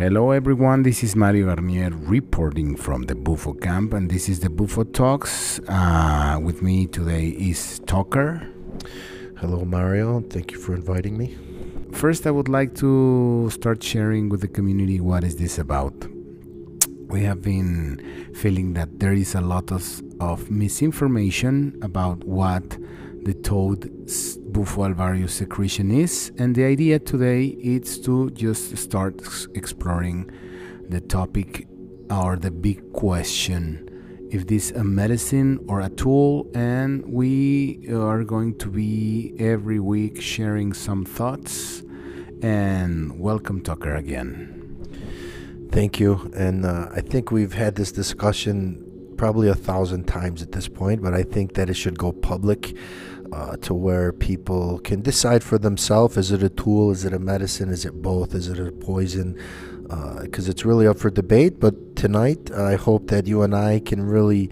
Hello, everyone. This is Mario Garnier reporting from the Bufo camp, and this is the Bufo Talks. Uh, with me today is Tucker. Hello, Mario. Thank you for inviting me. First, I would like to start sharing with the community what is this about. We have been feeling that there is a lot of, of misinformation about what the toad Bufo alvarius secretion is, and the idea today is to just start exploring the topic or the big question if this a medicine or a tool and we are going to be every week sharing some thoughts and welcome tucker again. Thank you and uh, i think we've had this discussion probably a thousand times at this point but i think that it should go public uh, to where people can decide for themselves is it a tool is it a medicine is it both is it a poison? Because uh, it's really up for debate but tonight i hope that you and i can really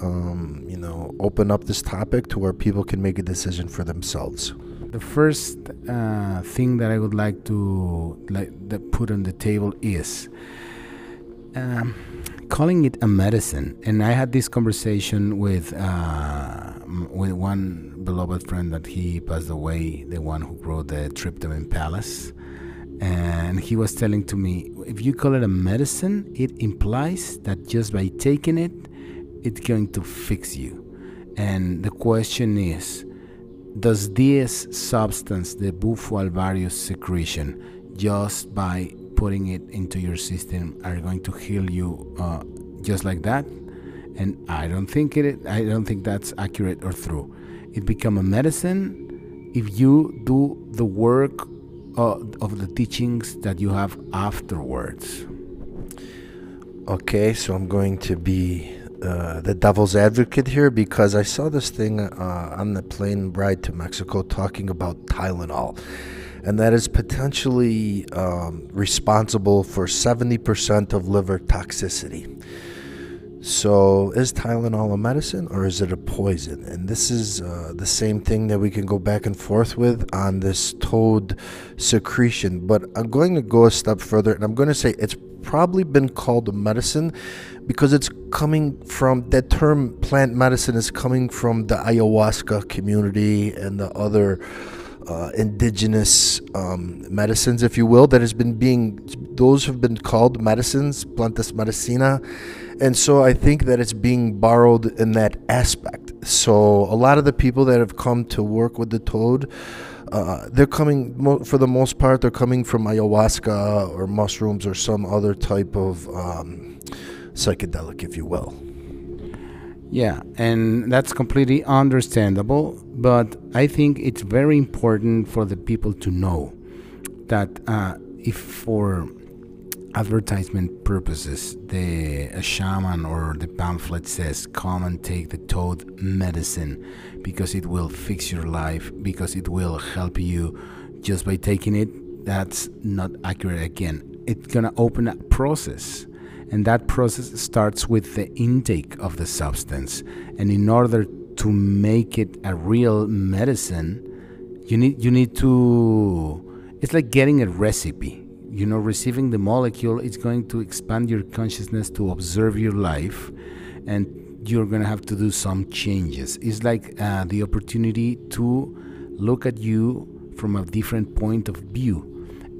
um, you know open up this topic to where people can make a decision for themselves. The first uh, thing that i would like to like put on the table is um, calling it a medicine and i had this conversation with uh, with one beloved friend that he passed away, the one who wrote the Tryptamine Palace. And he was telling to me, if you call it a medicine, it implies that just by taking it, it's going to fix you. And the question is, does this substance, the Bufo alvarius secretion, just by putting it into your system, are going to heal you uh, just like that? And I don't think it. I don't think that's accurate or true it become a medicine if you do the work uh, of the teachings that you have afterwards. Okay, so I'm going to be uh, the devil's advocate here because I saw this thing uh, on the plane ride to Mexico talking about Tylenol, and that is potentially um, responsible for 70% of liver toxicity. So, is Tylenol a medicine or is it a poison? And this is uh, the same thing that we can go back and forth with on this toad secretion. But I'm going to go a step further and I'm going to say it's probably been called a medicine because it's coming from that term plant medicine is coming from the ayahuasca community and the other uh, indigenous um, medicines, if you will, that has been being, those have been called medicines, plantas medicina. And so I think that it's being borrowed in that aspect. So a lot of the people that have come to work with the toad, uh, they're coming, for the most part, they're coming from ayahuasca or mushrooms or some other type of um, psychedelic, if you will. Yeah, and that's completely understandable. But I think it's very important for the people to know that uh, if for advertisement purposes the shaman or the pamphlet says come and take the toad medicine because it will fix your life because it will help you just by taking it that's not accurate again it's going to open a process and that process starts with the intake of the substance. And in order to make it a real medicine you need you need to it's like getting a recipe. You know receiving the molecule it's going to expand your consciousness to observe your life. And you're going to have to do some changes. It's like uh, the opportunity to look at you from a different point of view.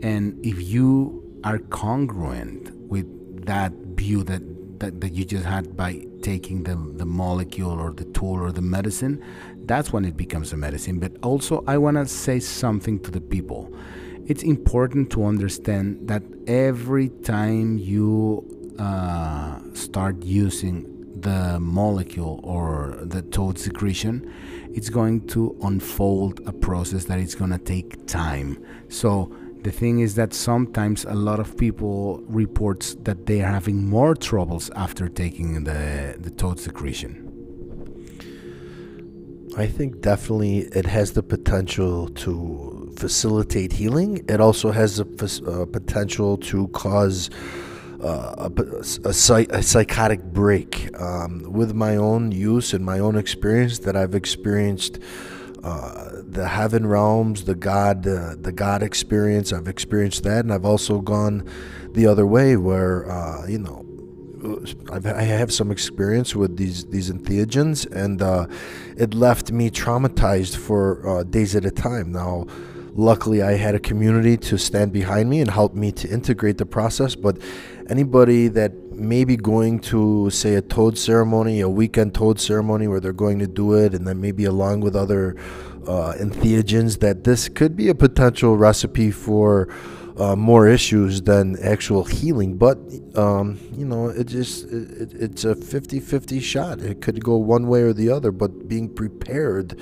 And if you are congruent with that view that that, that you just had by taking the, the molecule or the tool or the medicine that's when it becomes a medicine but also i want to say something to the people it's important to understand that every time you uh, start using the molecule or the toad secretion, it's going to unfold a process that is going to take time. So the thing is that sometimes a lot of people reports that they are having more troubles after taking the the toad secretion. I think definitely it has the potential to facilitate healing. It also has the uh, potential to cause uh, a, a, a, psychotic break. Um, with my own use and my own experience, that I've experienced uh, the heaven realms, the God, uh, the God experience. I've experienced that, and I've also gone the other way, where uh, you know, I've, I have some experience with these these entheogens, and uh, it left me traumatized for uh, days at a time. Now, luckily, I had a community to stand behind me and help me to integrate the process. But anybody that may be going to say a toad ceremony, a weekend toad ceremony, where they're going to do it, and then maybe along with other uh, entheogens, that this could be a potential recipe for uh, more issues than actual healing. But, um, you know, it just it, it's a 50 50 shot. It could go one way or the other, but being prepared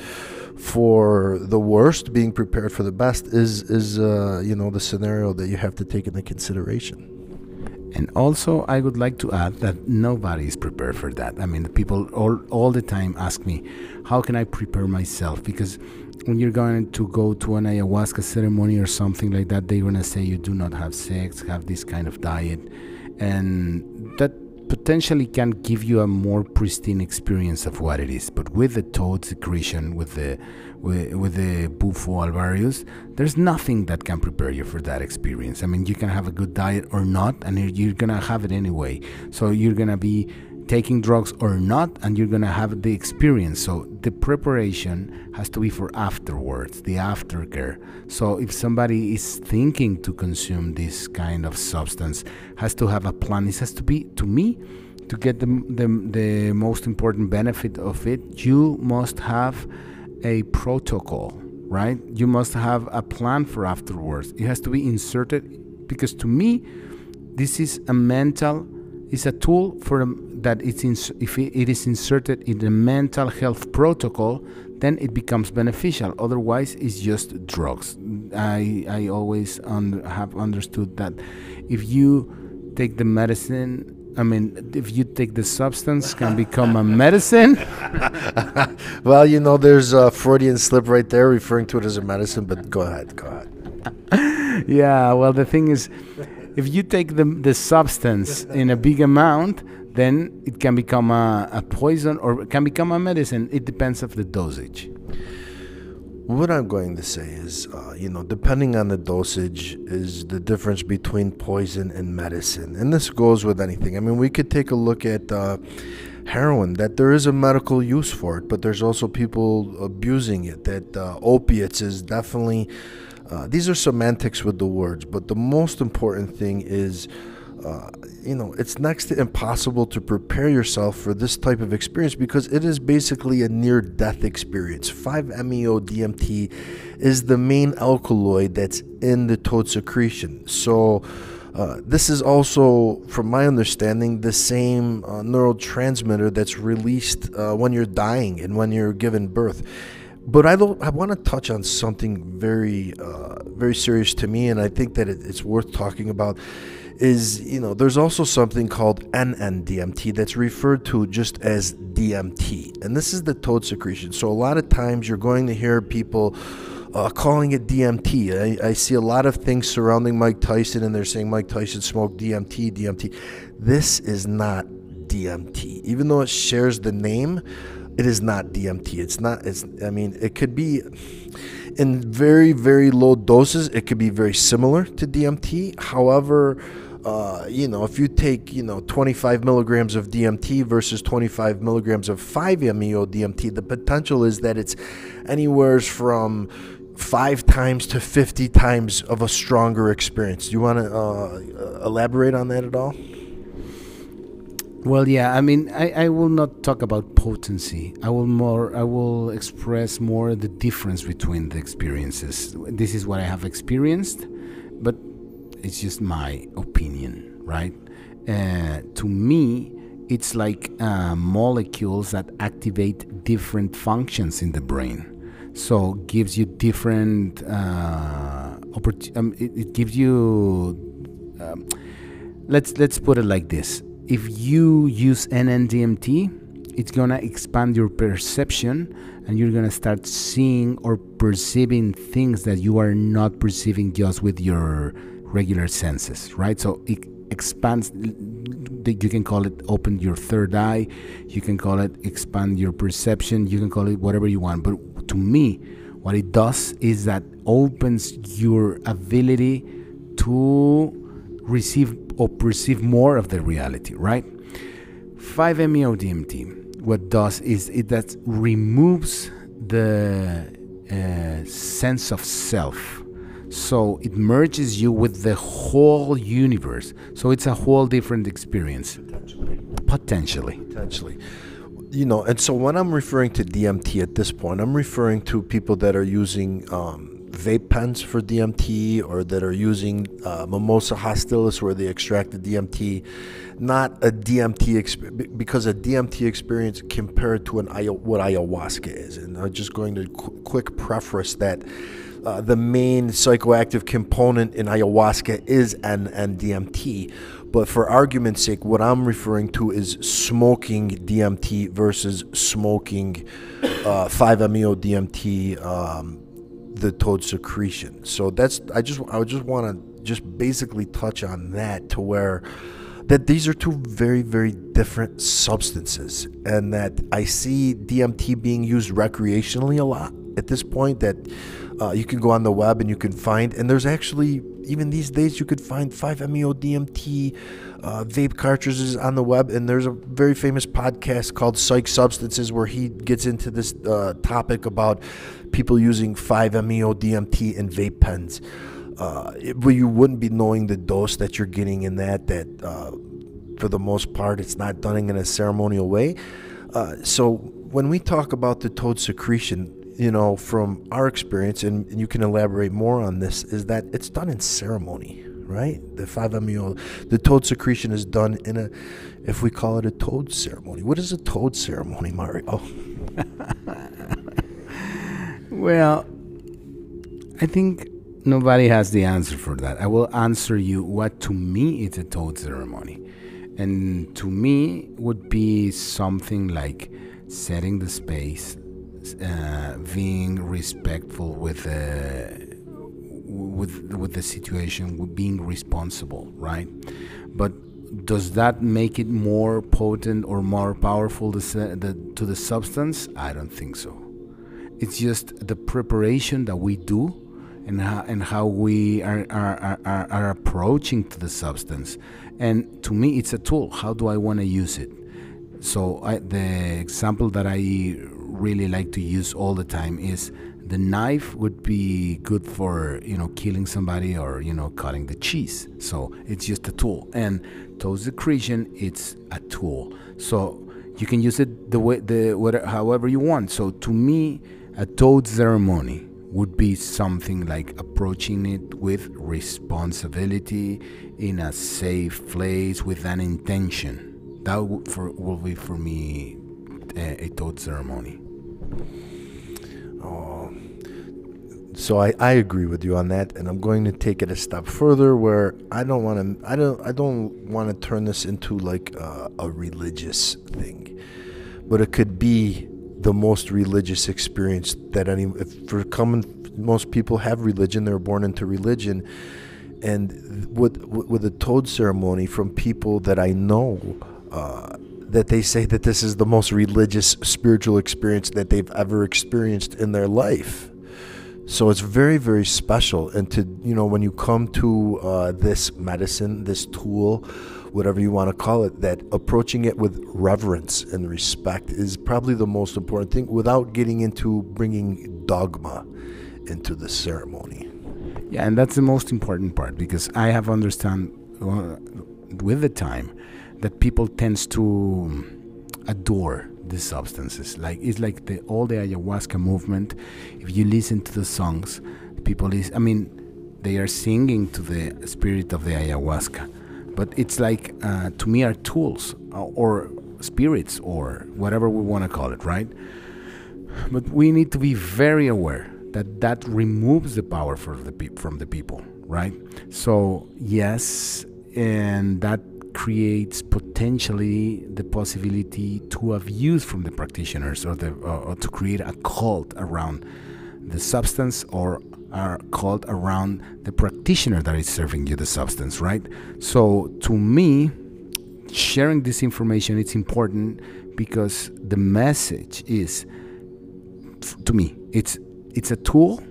for the worst, being prepared for the best is, is uh, you know, the scenario that you have to take into consideration. And also, I would like to add that nobody is prepared for that. I mean, people all, all the time ask me, how can I prepare myself? Because when you're going to go to an ayahuasca ceremony or something like that, they're going to say you do not have sex, have this kind of diet. And that potentially can give you a more pristine experience of what it is. But with the toad secretion, with the with, the bufo alvarius, there's nothing that can prepare you for that experience. I mean, you can have a good diet or not, and you're gonna have it anyway. So you're gonna be taking drugs or not, and you're gonna have the experience. So the preparation has to be for afterwards, the aftercare. So if somebody is thinking to consume this kind of substance, has to have a plan. It has to be to me to get the the, the most important benefit of it. You must have a protocol, right? You must have a plan for afterwards. It has to be inserted because to me, this is a mental, it's a tool for um, that it's if it is inserted in the mental health protocol, then it becomes beneficial. Otherwise, it's just drugs. I I always un, have understood that if you take the medicine I mean, if you take the substance, can become a medicine. well, you know, there's a Freudian slip right there referring to it as a medicine. But go ahead, go ahead. yeah. Well, the thing is, if you take the the substance in a big amount, then it can become a, a poison or it can become a medicine. It depends of the dosage. What I'm going to say is, uh, you know, depending on the dosage, is the difference between poison and medicine. And this goes with anything. I mean, we could take a look at uh, heroin, that there is a medical use for it, but there's also people abusing it, that uh, opiates is definitely. Uh, these are semantics with the words, but the most important thing is uh, you know, it's next to impossible to prepare yourself for this type of experience because it is basically a near death experience. 5-MeO DMT is the main alkaloid that's in the toad secretion. So, uh, this is also, from my understanding, the same uh, neurotransmitter that's released uh, when you're dying and when you're given birth. But I, don't. I want to touch on something very, uh, very serious to me, and I think that it, it's worth talking about is you know there's also something called NN-DMT that's referred to just as DMT, and this is the toad secretion. So a lot of times you're going to hear people. Uh, calling it DMT. I, I, see a lot of things surrounding Mike Tyson, and they're saying Mike Tyson smoked DMT, DMT. This is not DMT. Even though it shares the name, it is not DMT. It's not. It's. I mean, it could be in very very low doses. It could be very similar to DMT. However, uh, you know, if you take, you know, 25 milligrams of DMT versus 25 milligrams of 5-MeO DMT, the potential is that it's anywhere from five times to 50 times of a stronger experience. Do you want to uh, elaborate on that at all? Well, yeah. I mean, I, I will not talk about potency. I will more. I will express more the difference between the experiences. This is what I have experienced, it's just my opinion, right? Uh, to me, it's like uh, molecules that activate different functions in the brain. So gives you different uh. Um, it, it, gives you. Um, let's let's put it like this: If you use NN-DMT, it's gonna expand your perception, and you're gonna start seeing or perceiving things that you are not perceiving just with your regular senses, right? So it expands. You can call it open your third eye. You can call it expand your perception. You can call it whatever you want. But to me, what it does is that opens your ability to receive or perceive more of the reality, right? 5-MeO DMT, what does is it that removes the uh, sense of self. So it merges you with the whole universe. So it's a whole different experience. Potentially. Potentially. Potentially. You know, and so when I'm referring to DMT at this point, I'm referring to people that are using um, vape pens for DMT or that are using uh, mimosa hostilis where they extract the DMT, not a DMT experience because a DMT experience compared to an what ayahuasca is. And I'm just going to qu- quick preface that. Uh, the main psychoactive component in ayahuasca is NN-DMT. But for argument's sake, what I'm referring to is smoking DMT versus smoking uh, 5-MeO DMT, um, the toad secretion. So that's I just I just want to just basically touch on that to where that these are two very very different substances and that I see DMT being used recreationally a lot at this point that uh, you can go on the web and you can find and there's actually even these days you could find 5-MeO DMT uh, vape cartridges on the web and there's a very famous podcast called Psych Substances where he gets into this uh, topic about people using 5-MeO DMT in vape pens. Uh, it, well, you wouldn't be knowing the dose that you're getting in that. That uh, for the most part, it's not done in a ceremonial way. Uh, so when we talk about the toad secretion, you know, from our experience, and, you can elaborate more on this, is that it's done in ceremony, right? The 5-MeO, the toad secretion is done in a, if we call it a toad ceremony. What is a toad ceremony, Mario? Oh. Well, I think nobody has the answer for that. I will answer you what to me is a toad ceremony. And to me would be something like setting the space, uh, being respectful with the with with the situation, with being responsible, right? But does that make it more potent or more powerful to the, to the substance? I don't think so. It's just the preparation that we do and how, and how we are, are, are, are approaching to the substance. And to me, it's a tool. How do I want to use it? So I, the example that I really like to use all the time is the knife would be good for you know killing somebody or you know cutting the cheese. So it's just a tool. And toad secretion, it's a tool. So you can use it the way the whatever, however you want. So to me, a toad ceremony would be something like approaching it with responsibility in a safe place with an intention. That would for, will be for me a, a toad ceremony. Oh, so I, I agree with you on that, and I'm going to take it a step further where I don't want to I don't I don't want to turn this into like a, a religious thing, but it could be the most religious experience that any for common most people have religion they're born into religion and with with a toad ceremony from people that I know uh, that they say that this is the most religious spiritual experience that they've ever experienced in their life so it's very very special and to you know when you come to uh, this medicine this tool whatever you want to call it, that approaching it with reverence and respect is probably the most important thing without getting into bringing dogma into the ceremony. Yeah, and that's the most important part because I have understand uh, with the time that people tends to adore the substances. Like it's like the all the ayahuasca movement. If you listen to the songs, people is I mean, they are singing to the spirit of the ayahuasca but it's like uh, to me are tools uh, or spirits or whatever we want to call it right but we need to be very aware that that removes the power the pe- from the people right so yes and that creates potentially the possibility to abuse from the practitioners or the or to create a cult around the substance or are called around the practitioner that is serving you the substance, right? So to me, sharing this information it's important because the message is to me it's it's a tool.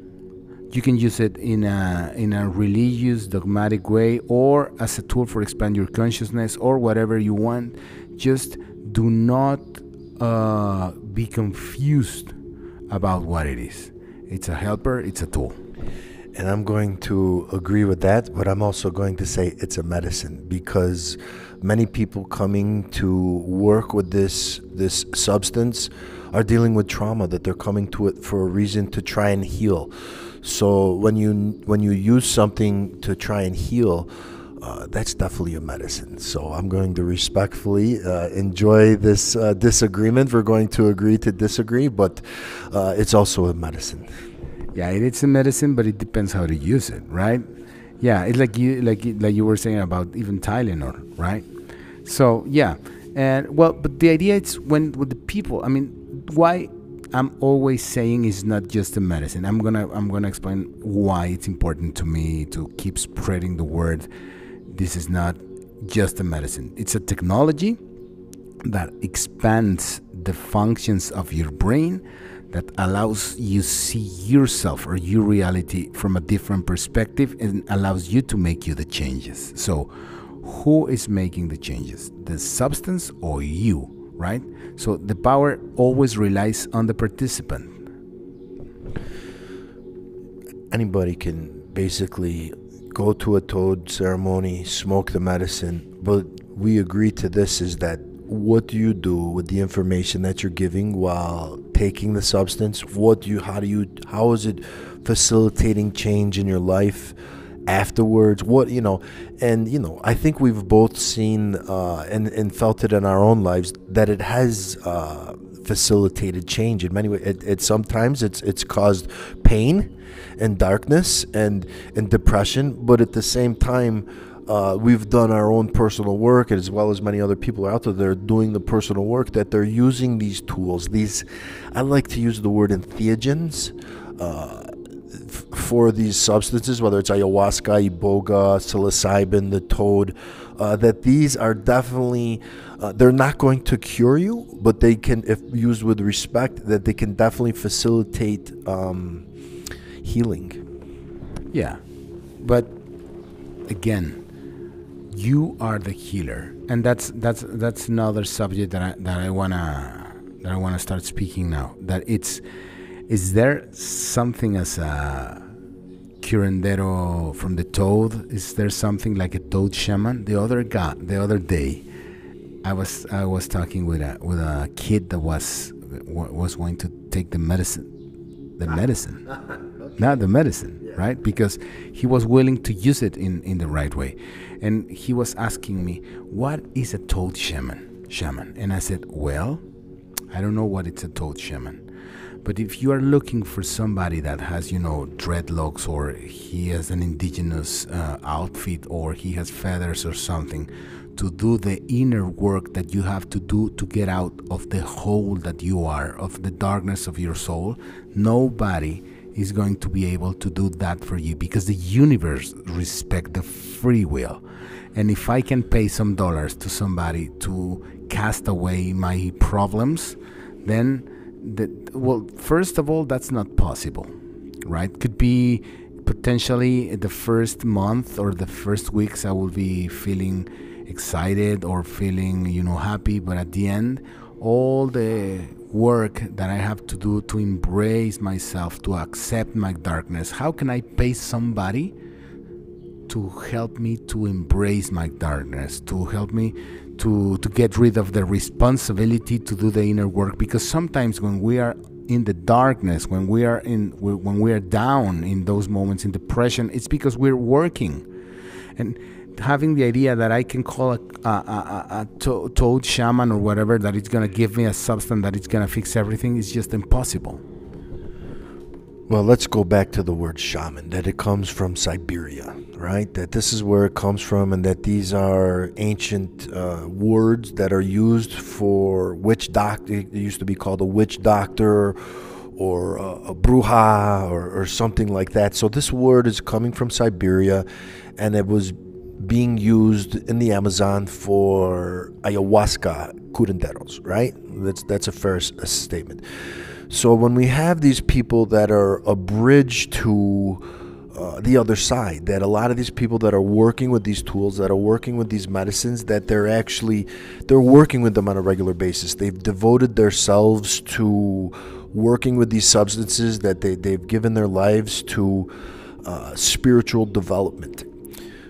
You can use it in a in a religious, dogmatic way, or as a tool for expand your consciousness, or whatever you want. Just do not uh, be confused about what it is. It's a helper. It's a tool. And I'm going to agree with that, but I'm also going to say it's a medicine because many people coming to work with this this substance are dealing with trauma that they're coming to it for a reason to try and heal. So when you when you use something to try and heal, uh, that's definitely a medicine. So I'm going to respectfully uh, enjoy this uh, disagreement. We're going to agree to disagree, but uh, it's also a medicine. Yeah, it is a medicine, but it depends how to use it, right? Yeah, it's like you like like you were saying about even Tylenol, right? So yeah, and well, but the idea is when with the people. I mean, why I'm always saying is not just a medicine. I'm gonna I'm gonna explain why it's important to me to keep spreading the word. This is not just a medicine. It's a technology that expands the functions of your brain that allows you see yourself or your reality from a different perspective and allows you to make you the changes. So, who is making the changes? The substance or you, right? So the power always relies on the participant. Anybody can basically go to a toad ceremony, smoke the medicine, but we agree to this is that what do you do with the information that you're giving while taking the substance? What do you how do you how is it facilitating change in your life? Afterwards what you know and you know i think we've both seen uh, and, and felt it in our own lives that it has uh, facilitated change in many ways it, it sometimes it's it's caused pain and darkness and and depression but at the same time uh, we've done our own personal work as well as many other people out there that are doing the personal work that they're using these tools. These i like to use the word entheogens uh, for these substances, whether it's ayahuasca, iboga, psilocybin, the toad, uh, that these are definitely uh, they're not going to cure you, but they can, if used with respect, that they can definitely facilitate um, healing. Yeah, but again, you are the healer, and that's that's that's another subject that I that I wanna that I wanna start speaking now. That it's is there something as a curandero from the toad? Is there something like a toad shaman? The other guy, the other day, I was I was talking with a with a kid that was was going to take the medicine, the ah. medicine, not the medicine, yeah. right? Because he was willing to use it in in the right way, and he was asking me, "What is a toad shaman?" Shaman, and I said, "Well, I don't know what it's a toad shaman." But if you are looking for somebody that has, you know, dreadlocks or he has an indigenous uh, outfit or he has feathers or something, to do the inner work that you have to do to get out of the hole that you are, of the darkness of your soul, nobody is going to be able to do that for you because the universe respect the free will. And if I can pay some dollars to somebody to cast away my problems, then that well first of all that's not possible right? Could be potentially the first month or the first weeks i will be feeling excited or feeling you know happy but at the end all the work that i have to do to embrace myself to accept my darkness how can i pay somebody to help me to embrace my darkness to help me to to get rid of the responsibility to do the inner work. Because sometimes when we are in the darkness when we are in when we are down in those moments in depression it's because we're working. And having the idea that I can call a, a, a, a to- toad shaman or whatever that it's going to give me a substance that it's going to fix everything is just impossible. Well, let's go back to the word shaman, that it comes from Siberia, right? That this is where it comes from, and that these are ancient uh, words that are used for witch doctor. It used to be called a witch doctor or a, a bruja or, or something like that. So this word is coming from Siberia, and it was being used in the Amazon for ayahuasca curanderos, right? That's, that's a fair statement. So when we have these people that are a bridge to uh, the other side, that a lot of these people that are working with these tools, that are working with these medicines, that they're actually they're working with them on a regular basis. They've devoted themselves to working with these substances, that they, they've given their lives to uh, spiritual development.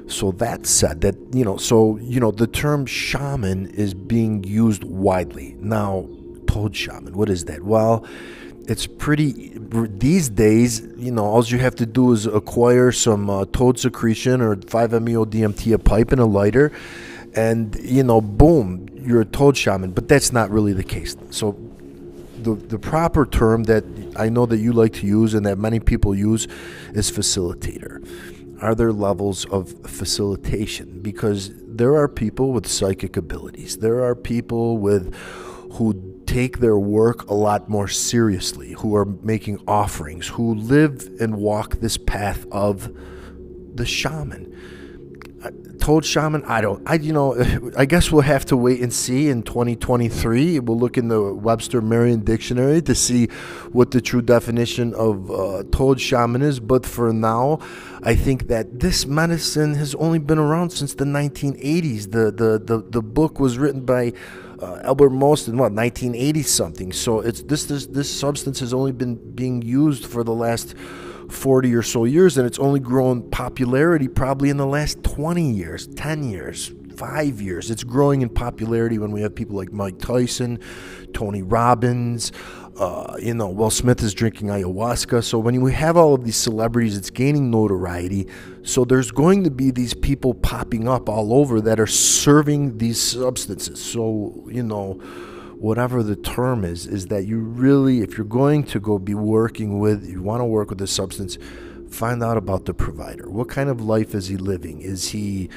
So that said, that you know, so you know, the term shaman is being used widely now. Toad shaman, what is that? Well, it's pretty these days. You know, all you have to do is acquire some uh, toad secretion or 5-MeO DMT, a pipe, and a lighter, and you know, boom, you're a toad shaman. But that's not really the case. So the, the proper term that I know that you like to use and that many people use is facilitator. Are there levels of facilitation? Because there are people with psychic abilities. There are people with who take their work a lot more seriously, who are making offerings, who live and walk this path of the shaman. Toad shaman i don't i you know i guess we'll have to wait and see in 2023 we'll look in the webster merriam dictionary to see what the true definition of uh, toad shaman is but for now i think that this medicine has only been around since the 1980s the the the, the book was written by uh, Albert Most in what 1980 something. So it's this this this substance has only been being used for the last 40 or so years, and it's only grown popularity probably in the last 20 years, 10 years, five years. It's growing in popularity when we have people like Mike Tyson, Tony Robbins. Uh, you know, Will Smith is drinking ayahuasca. So when we have all of these celebrities, it's gaining notoriety. So there's going to be these people popping up all over that are serving these substances. So, you know, whatever the term is, is that you really, if you're going to go be working with, you want to work with a substance, find out about the provider. What kind of life is he living? Is he,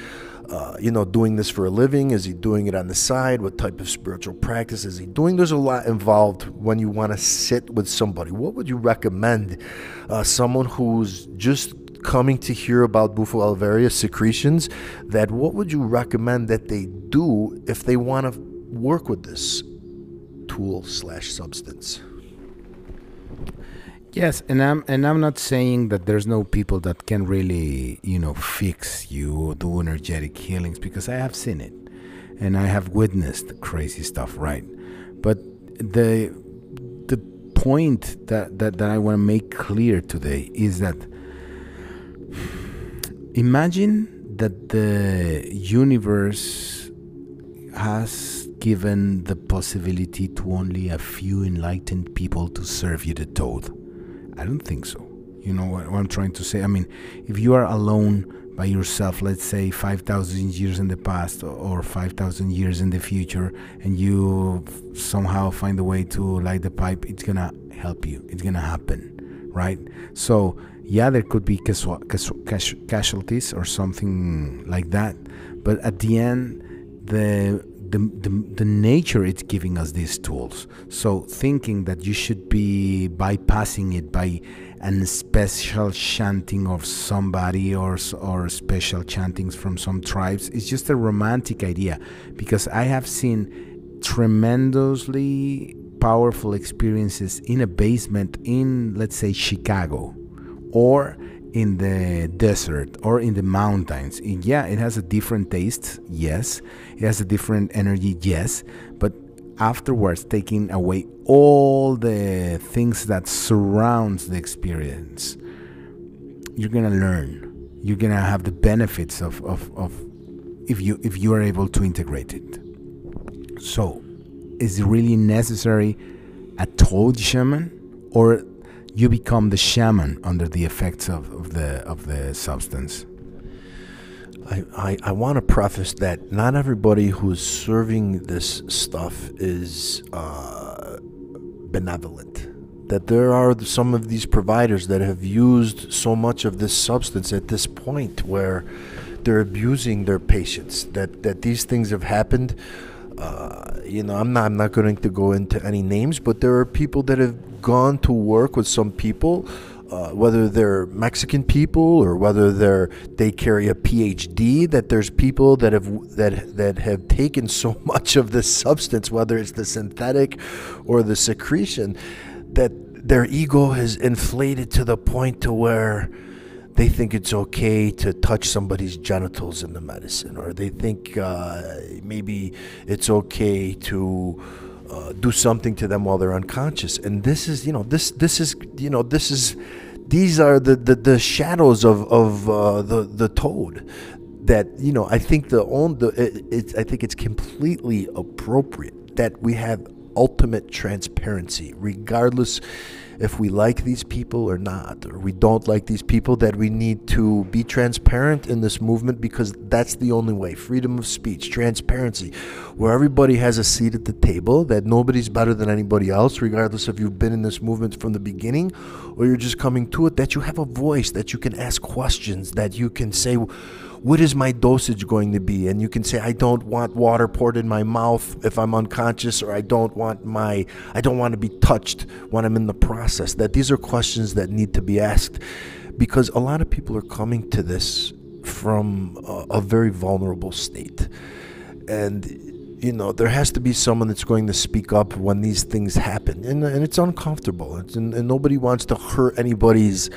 uh, you know, doing this for a living? Is he doing it on the side? What type of spiritual practice is he doing? There's a lot involved when you want to sit with somebody. What would you recommend uh, someone who's just coming to hear about Bufo alvaria secretions? That what would you recommend that they do if they want to work with this tool slash substance. Yes, and I'm and I'm not saying that there's no people that can really, you know, fix you, or do energetic healings because I have seen it and I have witnessed crazy stuff, right? But the the point that, that, that I want to make clear today is that imagine that the universe has given the possibility to only a few enlightened people to serve you the toad? I don't think so. You know what, what I'm trying to say? I mean, if you are alone by yourself, let's say 5,000 years in the past or 5,000 years in the future, and you somehow find a way to light the pipe, it's gonna help you. It's gonna happen, right? So, yeah, there could be casualties or something like that, but at the end, the the, the, the nature it's giving us these tools. So thinking that you should be bypassing it by a special chanting of somebody or or special chantings from some tribes is just a romantic idea because I have seen tremendously powerful experiences in a basement in let's say Chicago or in the desert or in the mountains. Yeah, it has a different taste, yes. It has a different energy, yes. But afterwards, taking away all the things that surrounds the experience, you're gonna learn. You're gonna have the benefits of, of, of if you if you are able to integrate it. So, is it really necessary a toad shaman or you become the shaman under the effects of, of the of the substance. I, I, I want to preface that not everybody who's serving this stuff is uh, benevolent. That there are some of these providers that have used so much of this substance at this point where they're abusing their patients. That that these things have happened. Uh, you know, I'm not I'm not going to go into any names, but there are people that have gone to work with some people, uh, whether they're Mexican people or whether they're they carry a PhD. That there's people that have that that have taken so much of this substance, whether it's the synthetic or the secretion, that their ego has inflated to the point to where they think it's okay to touch somebody's genitals in the medicine, or they think uh, maybe it's okay to uh, do something to them while they're unconscious. And this is, you know, this this is, you know, this is, these are the the, the shadows of of uh, the the toad. That you know, I think the own the it, it's I think it's completely appropriate that we have ultimate transparency, regardless if we like these people or not, or we don't like these people, that we need to be transparent in this movement because that's the only way. Freedom of speech, transparency, where everybody has a seat at the table, that nobody's better than anybody else, regardless if you've been in this movement from the beginning or you're just coming to it, that you have a voice, that you can ask questions, that you can say, what is my dosage going to be? And you can say, I don't want water poured in my mouth if I'm unconscious, or I don't want my, I don't want to be touched when I'm in the process. That these are questions that need to be asked because a lot of people are coming to this from a, a very vulnerable state. And you know there has to be someone that's going to speak up when these things happen and, and it's uncomfortable it's, and, and nobody wants to hurt anybody's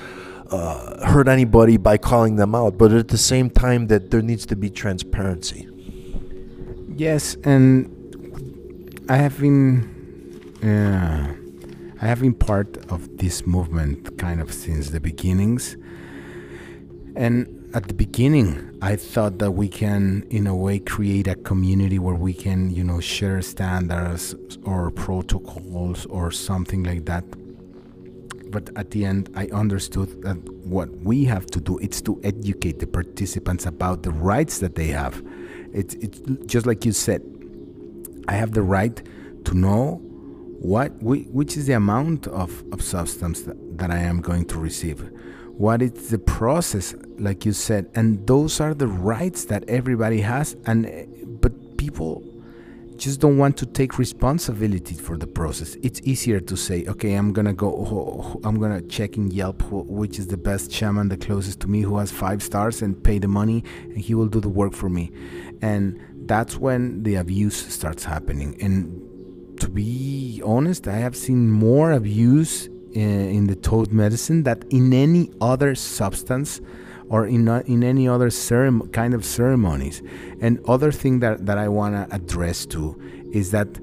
uh, hurt anybody by calling them out, but at the same time that there needs to be transparency. Yes, and I have been, uh, I have been part of this movement kind of since the beginnings, and at the beginning, I thought that we can, in a way, create a community where we can, you know, share standards or protocols or something like that but at the end i understood that what we have to do is to educate the participants about the rights that they have. It's, it's just like you said i have the right to know what which is the amount of, of substance that, that i am going to receive. What is the process like you said and those are the rights that everybody has and eh, but people just don't want to take responsibility for the process. It's easier to say, okay, I'm gonna go, I'm gonna check in Yelp which is the best shaman, the closest to me, who has five stars, and pay the money, and he will do the work for me. And that's when the abuse starts happening. And to be honest, I have seen more abuse in, in the toad medicine than in any other substance or in, uh, in any other kind of ceremonies. And other thing that, that I want to address to is that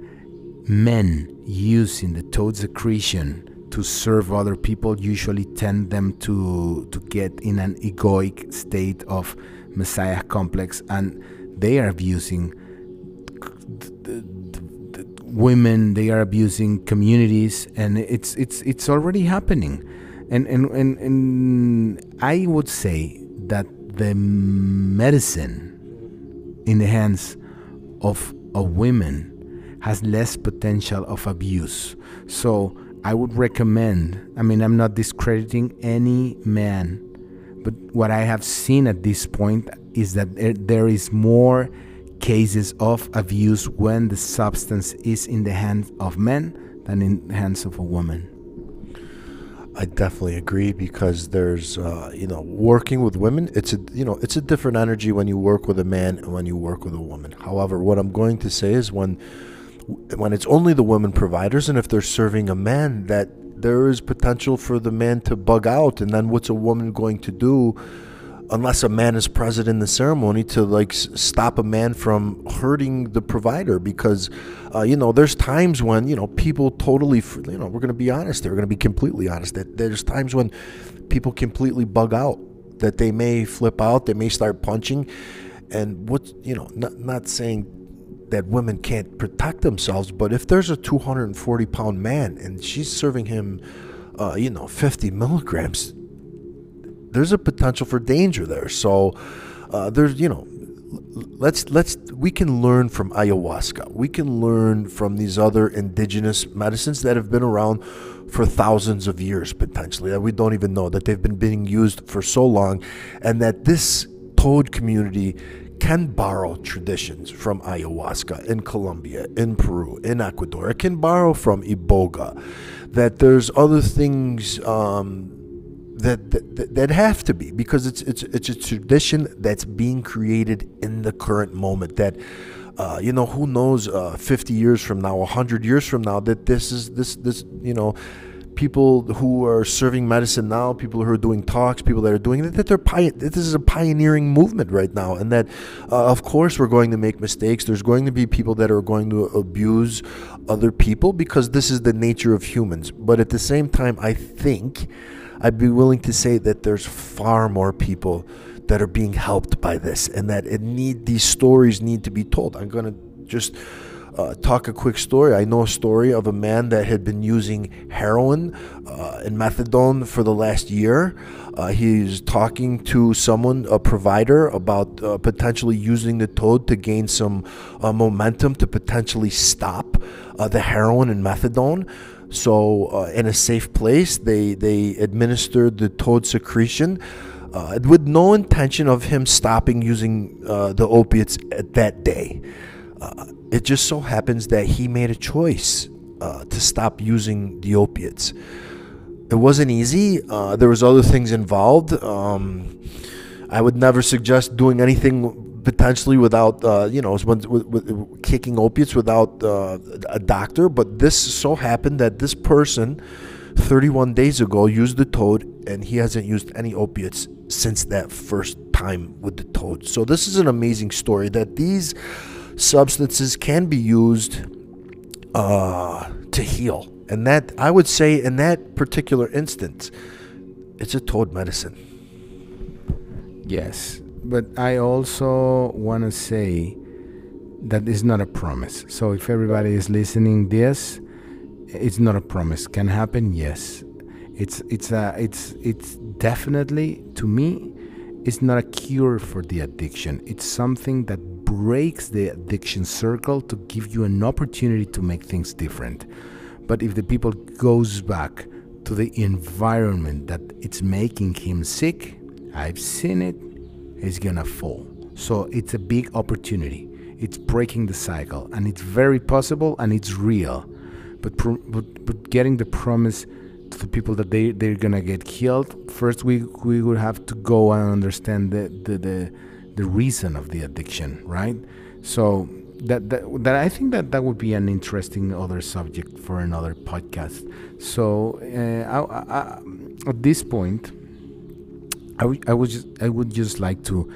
men using the toad secretion to serve other people usually tend them to to get in an egoic state of messiah complex and they are abusing women they are abusing communities and it's it's it's already happening and, and, and, and I would say that the medicine in the hands of a woman has less potential of abuse. So I would recommend, I mean, I'm not discrediting any man, but what I have seen at this point is that there, there is more cases of abuse when the substance is in the hands of men than in the hands of a woman. I definitely agree because there's, uh, you know, working with women. It's a, you know, it's a different energy when you work with a man and when you work with a woman. However, what I'm going to say is when, when it's only the women providers, and if they're serving a man, that there is potential for the man to bug out, and then what's a woman going to do? Unless a man is present in the ceremony to like stop a man from hurting the provider because uh, you know there's times when you know people totally you know we're going to be honest they're going to be completely honest that there's times when people completely bug out that they may flip out they may start punching and what you know not, not saying that women can't protect themselves but if there's a 240 pound man and she's serving him uh, you know 50 milligrams there's a potential for danger there. So uh, there's you know let's let's we can learn from ayahuasca. We can learn from these other indigenous medicines that have been around for thousands of years potentially that we don't even know that they've been being used for so long and that this toad community can borrow traditions from ayahuasca in Colombia, in Peru, in Ecuador. It can borrow from iboga. That there's other things um, that, that that have to be because it's it's it's a tradition that's being created in the current moment that uh, you know who knows uh, 50 years from now 100 years from now that this is this this you know people who are serving medicine now, people who are doing talks, people that are doing that, that they're this is a pioneering movement right now, and that uh, of course we're going to make mistakes. There's going to be people that are going to abuse other people because this is the nature of humans. But at the same time, I think I'd be willing to say that there's far more people that are being helped by this, and that it need these stories need to be told. I'm gonna just uh, talk a quick story. I know a story of a man that had been using heroin uh, and methadone for the last year. Uh, he's talking to someone, a provider, about uh, potentially using the toad to gain some uh, momentum to potentially stop uh, the heroin and methadone. So, in a safe place, they, they administered the toad secretion. Uh, with no intention of him stopping using uh, the opiates at that day. Uh, it just so happens that he made a choice uh, to stop using the opiates. It wasn't easy. Uh, there was other things involved. Um, I would never suggest doing anything potentially without, uh, you know, with, with, kicking opiates without uh, a doctor. But this so happened that this person, 31 days ago, used the toad, and he hasn't used any opiates since that first time with the toad. So this is an amazing story that these substances can be used uh, to heal. And that, I would say, in that particular instance, it's a toad medicine. Yes, but I also want to say that it's not a promise. So if everybody is listening this, it's not a promise. Can happen, yes. It's it's a it's it's definitely to me it's not a cure for the addiction. It's something that breaks the addiction circle to give you an opportunity to make things different. But if the people goes back to the environment that it's making him sick, I've seen it, he's gonna fall. So it's a big opportunity. It's breaking the cycle, and it's very possible and it's real. But, but, but getting the promise to the people that they, they're gonna get killed, first we, we would have to go and understand the, the, the the reason of the addiction, right? So that, that that I think that that would be an interesting other subject for another podcast. So uh, I, I, at this point, I, w- I would just I would just like to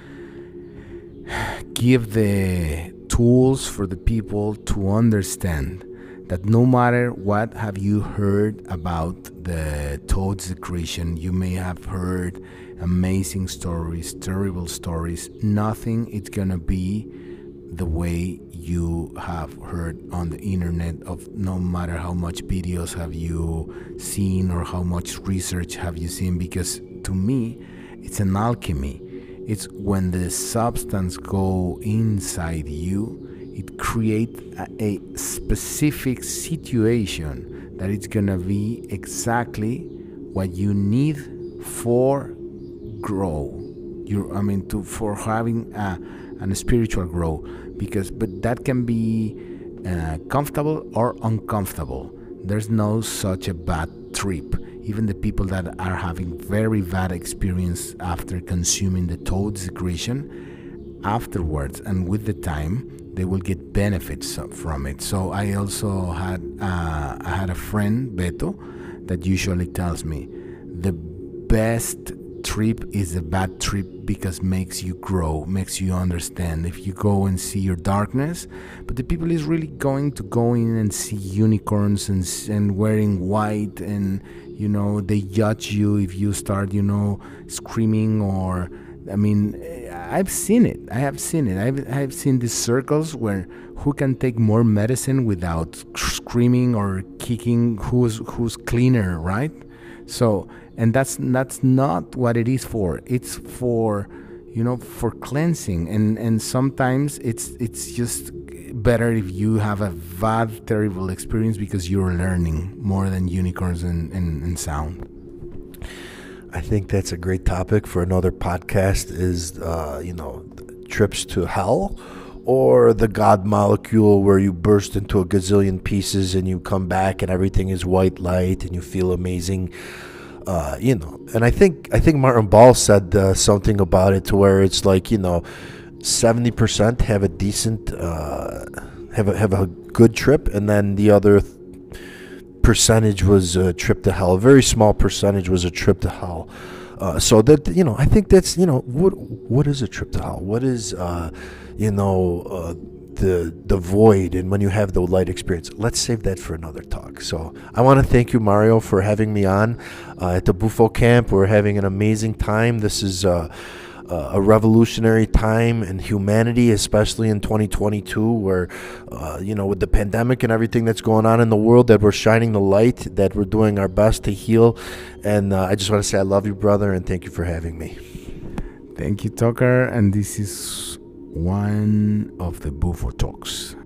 give the tools for the people to understand that no matter what have you heard about the toad secretion, you may have heard amazing stories, terrible stories. Nothing is gonna be the way you have heard on the internet of no matter how much videos have you seen or how much research have you seen because to me it's an alchemy. It's when the substance go inside you it creates a, a specific situation that it's gonna be exactly what you need for grow. You i mean to for having a, a spiritual grow. Because but that can be uh, comfortable or uncomfortable. There's no such a bad trip even the people that are having very bad experience after consuming the toad secretion afterwards and with the time they will get benefits from it. So i also had uh, i had a friend beto that usually tells me the best trip is a bad trip because makes you grow makes you understand. If you go and see your darkness but the people is really going to go in and see unicorns and, and wearing white and you know they judge you if you start you know screaming or i mean i've seen it. I have seen it. I've, I've seen these circles where who can take more medicine without screaming or kicking who's who's cleaner right? So and that's that's not what it is for. It's for you know for cleansing. And and sometimes it's it's just better if you have a bad terrible experience because you're learning more than unicorns and, and, and sound. I think that's a great topic for another podcast is uh, you know trips to hell or the God molecule where you burst into a gazillion pieces and you come back and everything is white light and you feel amazing uh, you know, and I think I think Martin Ball said uh, something about it to where it's like you know, seventy percent have a decent, uh, have a have a good trip, and then the other percentage was a trip to hell. A very small percentage was a trip to hell. Uh, so that you know, I think that's you know what what is a trip to hell? What is uh, you know uh, the the void and when you have the light experience. Let's save that for another talk. So I want to thank you, Mario, for having me on uh, at the Bufo camp. We're having an amazing time. This is. Uh, uh, a revolutionary time in humanity, especially in 2022, where, uh, you know, with the pandemic and everything that's going on in the world, that we're shining the light, that we're doing our best to heal. And uh, I just want to say I love you, brother, and thank you for having me. Thank you, Tucker. And this is one of the Bufo Talks.